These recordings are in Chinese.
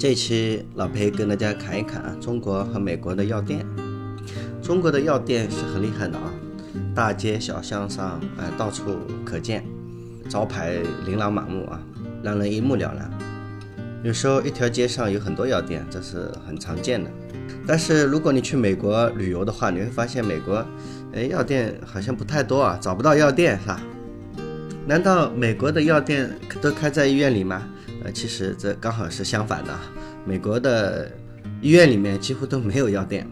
这期老裴跟大家侃一侃啊，中国和美国的药店。中国的药店是很厉害的啊，大街小巷上哎到处可见，招牌琳琅满目啊，让人一目了然。有时候一条街上有很多药店，这是很常见的。但是如果你去美国旅游的话，你会发现美国哎药店好像不太多啊，找不到药店是吧？难道美国的药店都开在医院里吗？呃，其实这刚好是相反的，美国的医院里面几乎都没有药店。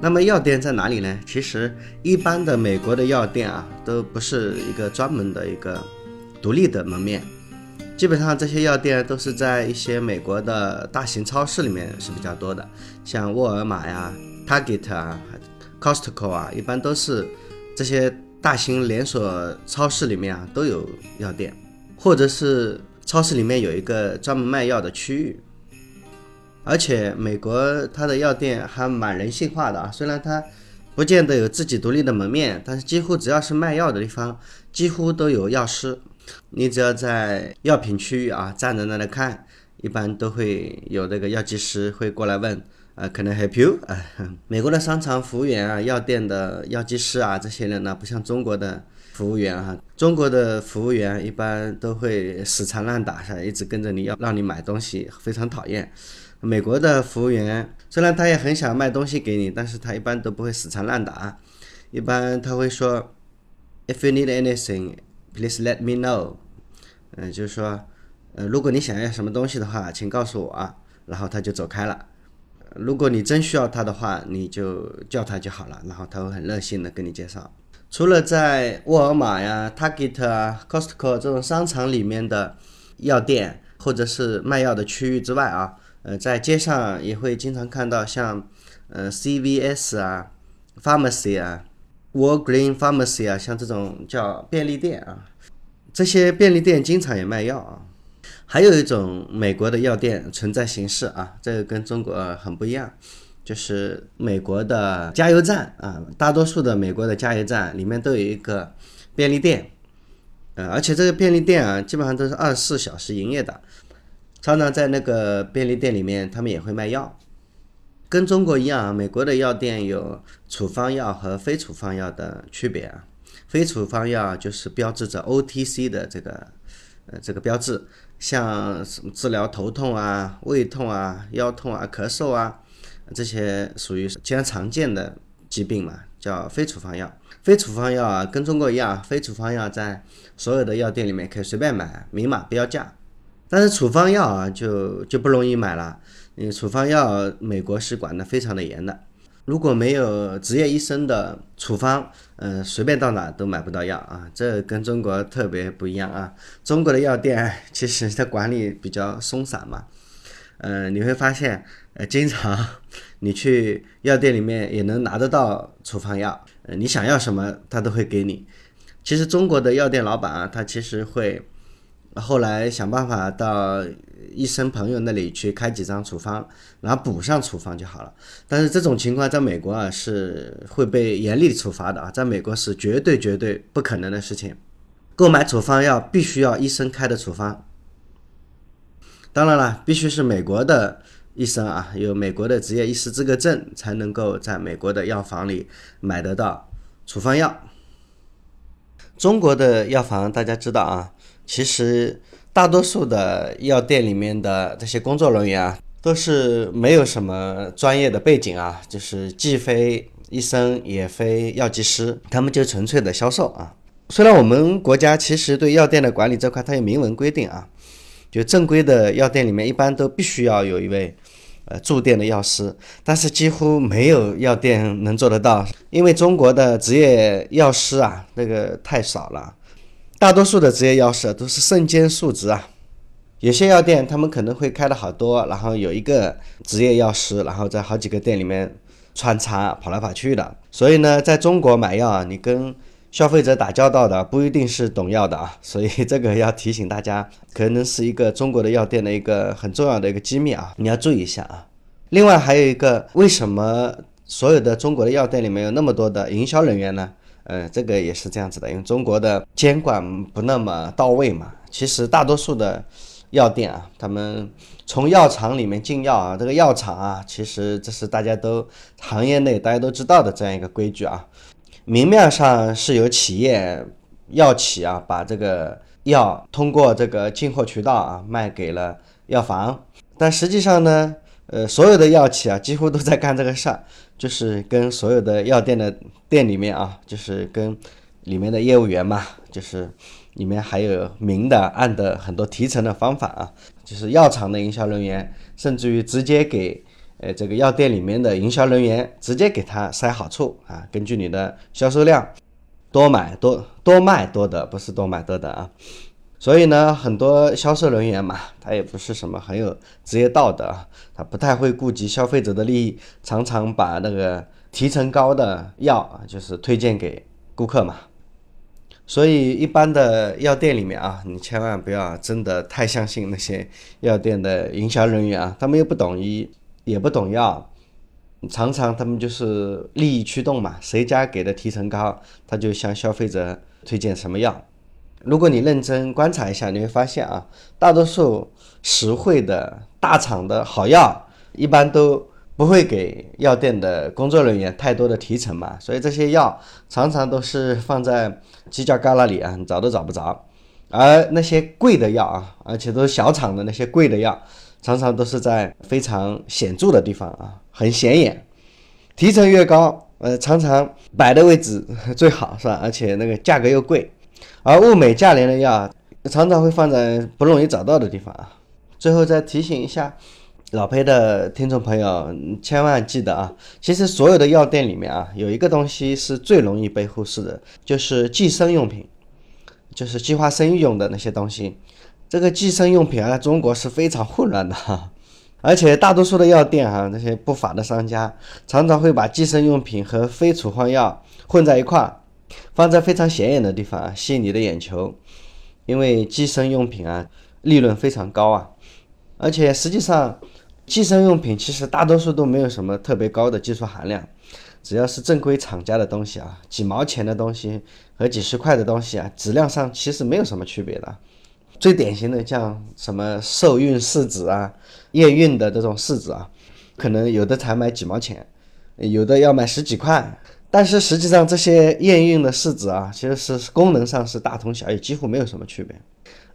那么药店在哪里呢？其实一般的美国的药店啊，都不是一个专门的一个独立的门面，基本上这些药店都是在一些美国的大型超市里面是比较多的，像沃尔玛呀、Target 啊、Costco 啊，一般都是这些大型连锁超市里面啊都有药店，或者是。超市里面有一个专门卖药的区域，而且美国它的药店还蛮人性化的啊。虽然它不见得有自己独立的门面，但是几乎只要是卖药的地方，几乎都有药师。你只要在药品区域啊站在那里看，一般都会有那个药剂师会过来问啊，可能 help you 啊。美国的商场服务员啊，药店的药剂师啊，这些人呢，不像中国的。服务员哈，中国的服务员一般都会死缠烂打，是一直跟着你要让你买东西，非常讨厌。美国的服务员虽然他也很想卖东西给你，但是他一般都不会死缠烂打，一般他会说，If you need anything, please let me know。嗯，就是说，呃，如果你想要什么东西的话，请告诉我啊，然后他就走开了。如果你真需要他的话，你就叫他就好了，然后他会很热心的跟你介绍。除了在沃尔玛呀、Target 啊、Costco 这种商场里面的药店，或者是卖药的区域之外啊，呃，在街上也会经常看到像呃 CVS 啊、Pharmacy 啊、Walgreen Pharmacy 啊，像这种叫便利店啊，这些便利店经常也卖药啊。还有一种美国的药店存在形式啊，这个跟中国很不一样。就是美国的加油站啊，大多数的美国的加油站里面都有一个便利店，呃，而且这个便利店啊，基本上都是二十四小时营业的。常常在那个便利店里面，他们也会卖药。跟中国一样，美国的药店有处方药和非处方药的区别啊。非处方药就是标志着 OTC 的这个呃这个标志，像什么治疗头痛啊、胃痛啊、腰痛啊、咳嗽啊。这些属于经常常见的疾病嘛，叫非处方药。非处方药啊，跟中国一样，非处方药在所有的药店里面可以随便买，明码标价。但是处方药啊，就就不容易买了。因为处方药美国是管的非常的严的，如果没有职业医生的处方，嗯，随便到哪都买不到药啊。这跟中国特别不一样啊。中国的药店其实它管理比较松散嘛。呃，你会发现，呃，经常你去药店里面也能拿得到处方药，呃，你想要什么他都会给你。其实中国的药店老板啊，他其实会后来想办法到医生朋友那里去开几张处方，然后补上处方就好了。但是这种情况在美国啊是会被严厉处罚的啊，在美国是绝对绝对不可能的事情。购买处方药必须要医生开的处方。当然了，必须是美国的医生啊，有美国的执业医师资格证，才能够在美国的药房里买得到处方药。中国的药房大家知道啊，其实大多数的药店里面的这些工作人员啊，都是没有什么专业的背景啊，就是既非医生也非药剂师，他们就纯粹的销售啊。虽然我们国家其实对药店的管理这块，它有明文规定啊。就正规的药店里面，一般都必须要有一位，呃，驻店的药师，但是几乎没有药店能做得到，因为中国的职业药师啊，那个太少了，大多数的职业药师都是身兼数职啊。有些药店他们可能会开的好多，然后有一个职业药师，然后在好几个店里面穿插跑来跑去的。所以呢，在中国买药啊，你跟消费者打交道的不一定是懂药的啊，所以这个要提醒大家，可能是一个中国的药店的一个很重要的一个机密啊，你要注意一下啊。另外还有一个，为什么所有的中国的药店里面有那么多的营销人员呢？呃，这个也是这样子的，因为中国的监管不那么到位嘛。其实大多数的药店啊，他们从药厂里面进药啊，这个药厂啊，其实这是大家都行业内大家都知道的这样一个规矩啊。明面上是由企业药企啊，把这个药通过这个进货渠道啊卖给了药房，但实际上呢，呃，所有的药企啊几乎都在干这个事儿，就是跟所有的药店的店里面啊，就是跟里面的业务员嘛，就是里面还有明的暗的很多提成的方法啊，就是药厂的营销人员，甚至于直接给。呃，这个药店里面的营销人员直接给他塞好处啊，根据你的销售量，多买多多卖多得，不是多买多得啊。所以呢，很多销售人员嘛，他也不是什么很有职业道德，他不太会顾及消费者的利益，常常把那个提成高的药啊，就是推荐给顾客嘛。所以一般的药店里面啊，你千万不要真的太相信那些药店的营销人员啊，他们又不懂医。也不懂药，常常他们就是利益驱动嘛，谁家给的提成高，他就向消费者推荐什么药。如果你认真观察一下，你会发现啊，大多数实惠的大厂的好药，一般都不会给药店的工作人员太多的提成嘛，所以这些药常常都是放在犄角旮旯里啊，找都找不着。而那些贵的药啊，而且都是小厂的那些贵的药。常常都是在非常显著的地方啊，很显眼，提成越高，呃，常常摆的位置最好是吧？而且那个价格又贵，而物美价廉的药常常会放在不容易找到的地方啊。最后再提醒一下老裴的听众朋友，千万记得啊，其实所有的药店里面啊，有一个东西是最容易被忽视的，就是计生用品，就是计划生育用的那些东西。这个计生用品啊，中国是非常混乱的哈，而且大多数的药店哈，那些不法的商家常常会把计生用品和非处方药混在一块儿，放在非常显眼的地方啊，吸引你的眼球。因为计生用品啊，利润非常高啊，而且实际上，计生用品其实大多数都没有什么特别高的技术含量，只要是正规厂家的东西啊，几毛钱的东西和几十块的东西啊，质量上其实没有什么区别的。最典型的像什么受孕试纸啊、验孕的这种试纸啊，可能有的才买几毛钱，有的要买十几块。但是实际上这些验孕的试纸啊，其实是功能上是大同小异，几乎没有什么区别。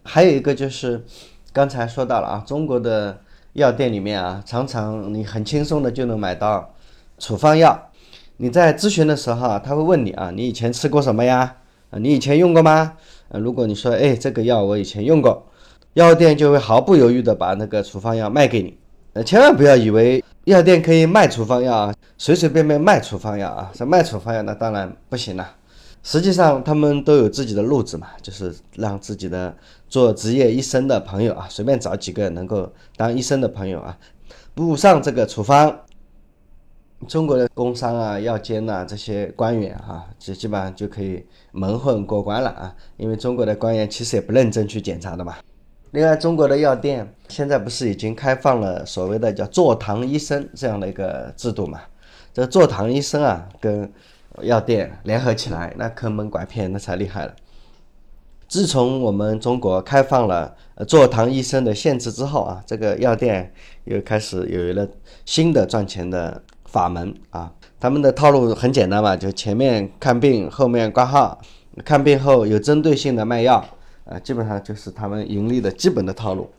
还有一个就是刚才说到了啊，中国的药店里面啊，常常你很轻松的就能买到处方药。你在咨询的时候啊，他会问你啊，你以前吃过什么呀？啊，你以前用过吗？呃，如果你说，哎，这个药我以前用过，药店就会毫不犹豫的把那个处方药卖给你。呃，千万不要以为药店可以卖处方药啊，随随便便卖处方药啊，这卖处方药那当然不行了。实际上他们都有自己的路子嘛，就是让自己的做职业医生的朋友啊，随便找几个能够当医生的朋友啊，补上这个处方。中国的工商啊、药监呐这些官员啊，就基本上就可以蒙混过关了啊。因为中国的官员其实也不认真去检查的嘛。另外，中国的药店现在不是已经开放了所谓的叫坐堂医生这样的一个制度嘛？这坐堂医生啊，跟药店联合起来，那坑蒙拐骗那才厉害了。自从我们中国开放了坐堂医生的限制之后啊，这个药店又开始有了新的赚钱的。法门啊，他们的套路很简单嘛，就前面看病，后面挂号，看病后有针对性的卖药，啊，基本上就是他们盈利的基本的套路。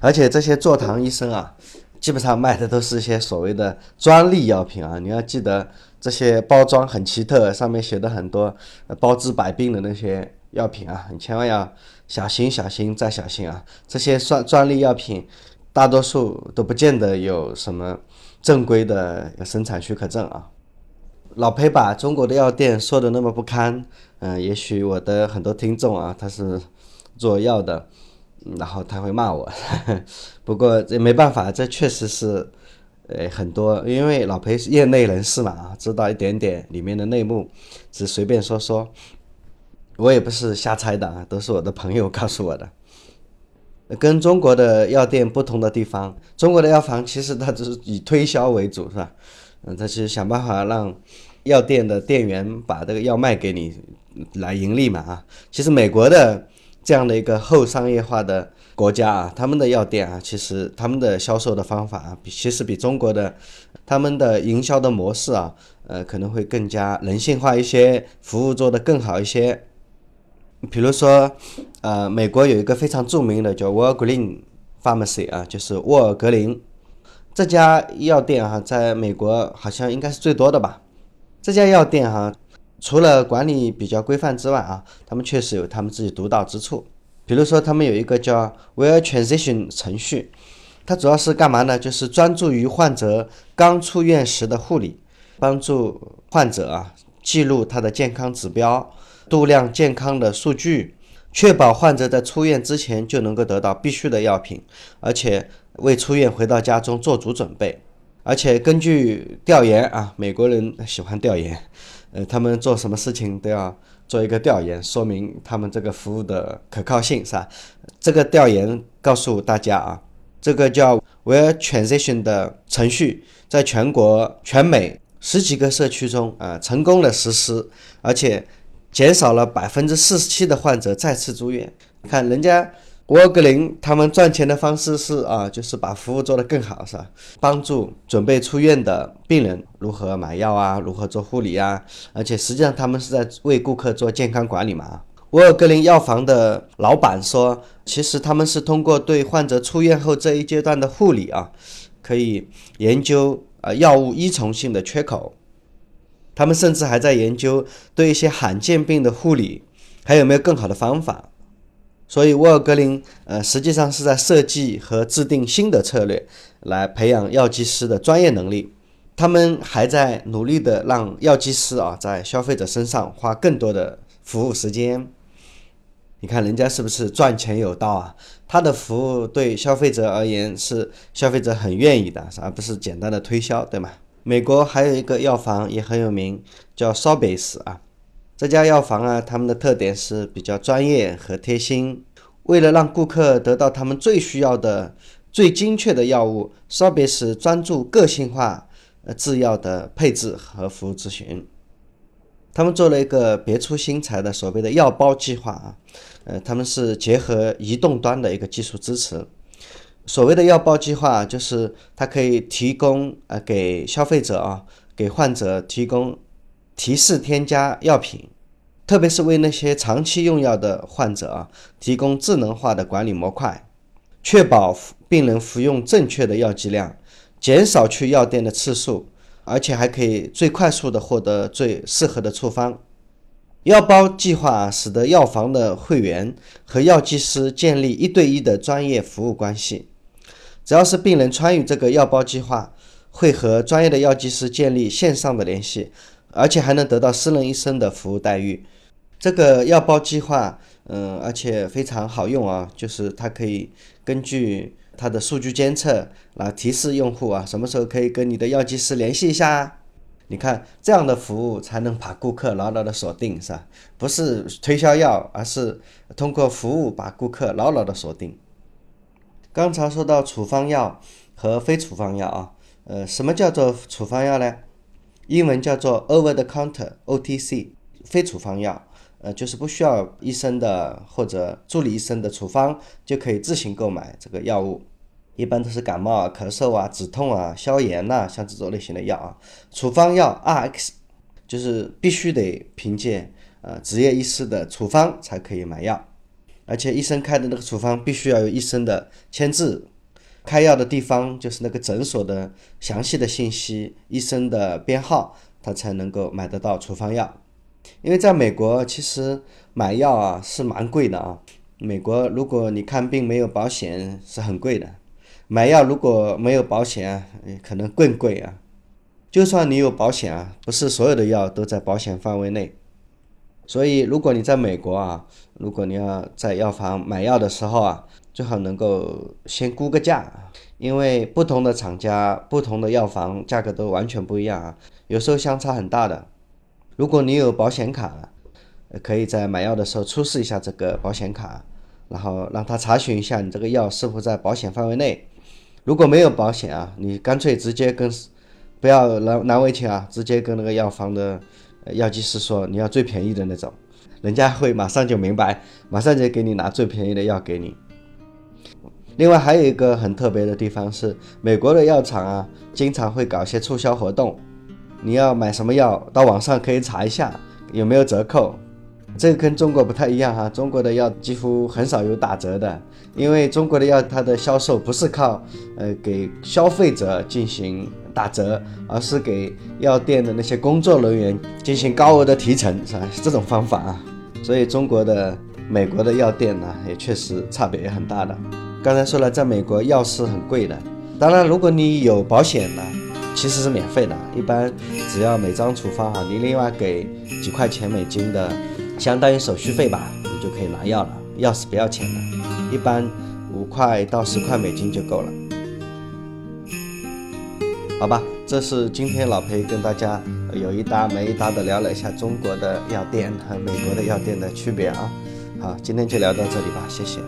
而且这些坐堂医生啊，基本上卖的都是一些所谓的专利药品啊，你要记得这些包装很奇特，上面写的很多包治百病的那些药品啊，你千万要小心小心再小心啊，这些专专利药品大多数都不见得有什么。正规的生产许可证啊，老裴把中国的药店说的那么不堪，嗯，也许我的很多听众啊，他是做药的，然后他会骂我，不过这没办法，这确实是，呃，很多，因为老裴是业内人士嘛啊，知道一点点里面的内幕，只随便说说，我也不是瞎猜的啊，都是我的朋友告诉我的。跟中国的药店不同的地方，中国的药房其实它只是以推销为主，是吧？嗯，它是想办法让药店的店员把这个药卖给你来盈利嘛啊。其实美国的这样的一个后商业化的国家啊，他们的药店啊，其实他们的销售的方法啊，比其实比中国的他们的营销的模式啊，呃，可能会更加人性化一些，服务做得更好一些。比如说，呃，美国有一个非常著名的叫 Walgreen Pharmacy 啊，就是沃尔格林这家药店哈，在美国好像应该是最多的吧。这家药店哈，除了管理比较规范之外啊，他们确实有他们自己独到之处。比如说，他们有一个叫 Well Transition 程序，它主要是干嘛呢？就是专注于患者刚出院时的护理，帮助患者啊记录他的健康指标。度量健康的数据，确保患者在出院之前就能够得到必需的药品，而且为出院回到家中做足准备。而且根据调研啊，美国人喜欢调研，呃，他们做什么事情都要做一个调研，说明他们这个服务的可靠性，是吧？这个调研告诉大家啊，这个叫 “Where Transition 的程序，在全国、全美十几个社区中啊，成功的实施，而且。减少了百分之四十七的患者再次住院。看人家沃格林，他们赚钱的方式是啊，就是把服务做得更好，是吧？帮助准备出院的病人如何买药啊，如何做护理啊。而且实际上他们是在为顾客做健康管理嘛。沃尔格林药房的老板说，其实他们是通过对患者出院后这一阶段的护理啊，可以研究啊药物依从性的缺口。他们甚至还在研究对一些罕见病的护理还有没有更好的方法。所以，沃尔格林呃实际上是在设计和制定新的策略，来培养药剂师的专业能力。他们还在努力的让药剂师啊在消费者身上花更多的服务时间。你看人家是不是赚钱有道啊？他的服务对消费者而言是消费者很愿意的，而不是简单的推销，对吗？美国还有一个药房也很有名，叫 Sobeys 啊。这家药房啊，他们的特点是比较专业和贴心。为了让顾客得到他们最需要的、最精确的药物，Sobeys 专注个性化呃制药的配置和服务咨询。他们做了一个别出心裁的所谓的药包计划啊，呃，他们是结合移动端的一个技术支持。所谓的药包计划，就是它可以提供呃给消费者啊，给患者提供提示添加药品，特别是为那些长期用药的患者啊，提供智能化的管理模块，确保病人服用正确的药剂量，减少去药店的次数，而且还可以最快速的获得最适合的处方。药包计划使得药房的会员和药剂师建立一对一的专业服务关系。只要是病人参与这个药包计划，会和专业的药剂师建立线上的联系，而且还能得到私人医生的服务待遇。这个药包计划，嗯，而且非常好用啊，就是它可以根据它的数据监测来提示用户啊，什么时候可以跟你的药剂师联系一下。你看这样的服务才能把顾客牢牢的锁定，是吧？不是推销药，而是通过服务把顾客牢牢的锁定。刚才说到处方药和非处方药啊，呃，什么叫做处方药呢？英文叫做 over the counter（OTC），非处方药，呃，就是不需要医生的或者助理医生的处方就可以自行购买这个药物，一般都是感冒啊、咳嗽啊、止痛啊、消炎呐，像这种类型的药啊。处方药 RX 就是必须得凭借呃执业医师的处方才可以买药。而且医生开的那个处方必须要有医生的签字，开药的地方就是那个诊所的详细的信息、医生的编号，他才能够买得到处方药。因为在美国，其实买药啊是蛮贵的啊。美国如果你看病没有保险是很贵的，买药如果没有保险，可能更贵啊。就算你有保险啊，不是所有的药都在保险范围内。所以，如果你在美国啊，如果你要在药房买药的时候啊，最好能够先估个价，因为不同的厂家、不同的药房价格都完全不一样啊，有时候相差很大的。如果你有保险卡，可以在买药的时候出示一下这个保险卡，然后让他查询一下你这个药是否在保险范围内。如果没有保险啊，你干脆直接跟，不要难难为情啊，直接跟那个药房的。药剂师说你要最便宜的那种，人家会马上就明白，马上就给你拿最便宜的药给你。另外还有一个很特别的地方是，美国的药厂啊，经常会搞一些促销活动。你要买什么药，到网上可以查一下有没有折扣。这个跟中国不太一样哈，中国的药几乎很少有打折的，因为中国的药它的销售不是靠呃给消费者进行打折，而是给药店的那些工作人员进行高额的提成，是吧？这种方法啊，所以中国的、美国的药店呢，也确实差别也很大的。刚才说了，在美国药是很贵的，当然如果你有保险呢，其实是免费的，一般只要每张处方啊，你另外给几块钱美金的。相当于手续费吧，你就可以拿药了。药是不要钱的，一般五块到十块美金就够了。好吧，这是今天老裴跟大家有一搭没一搭的聊了一下中国的药店和美国的药店的区别啊。好，今天就聊到这里吧，谢谢。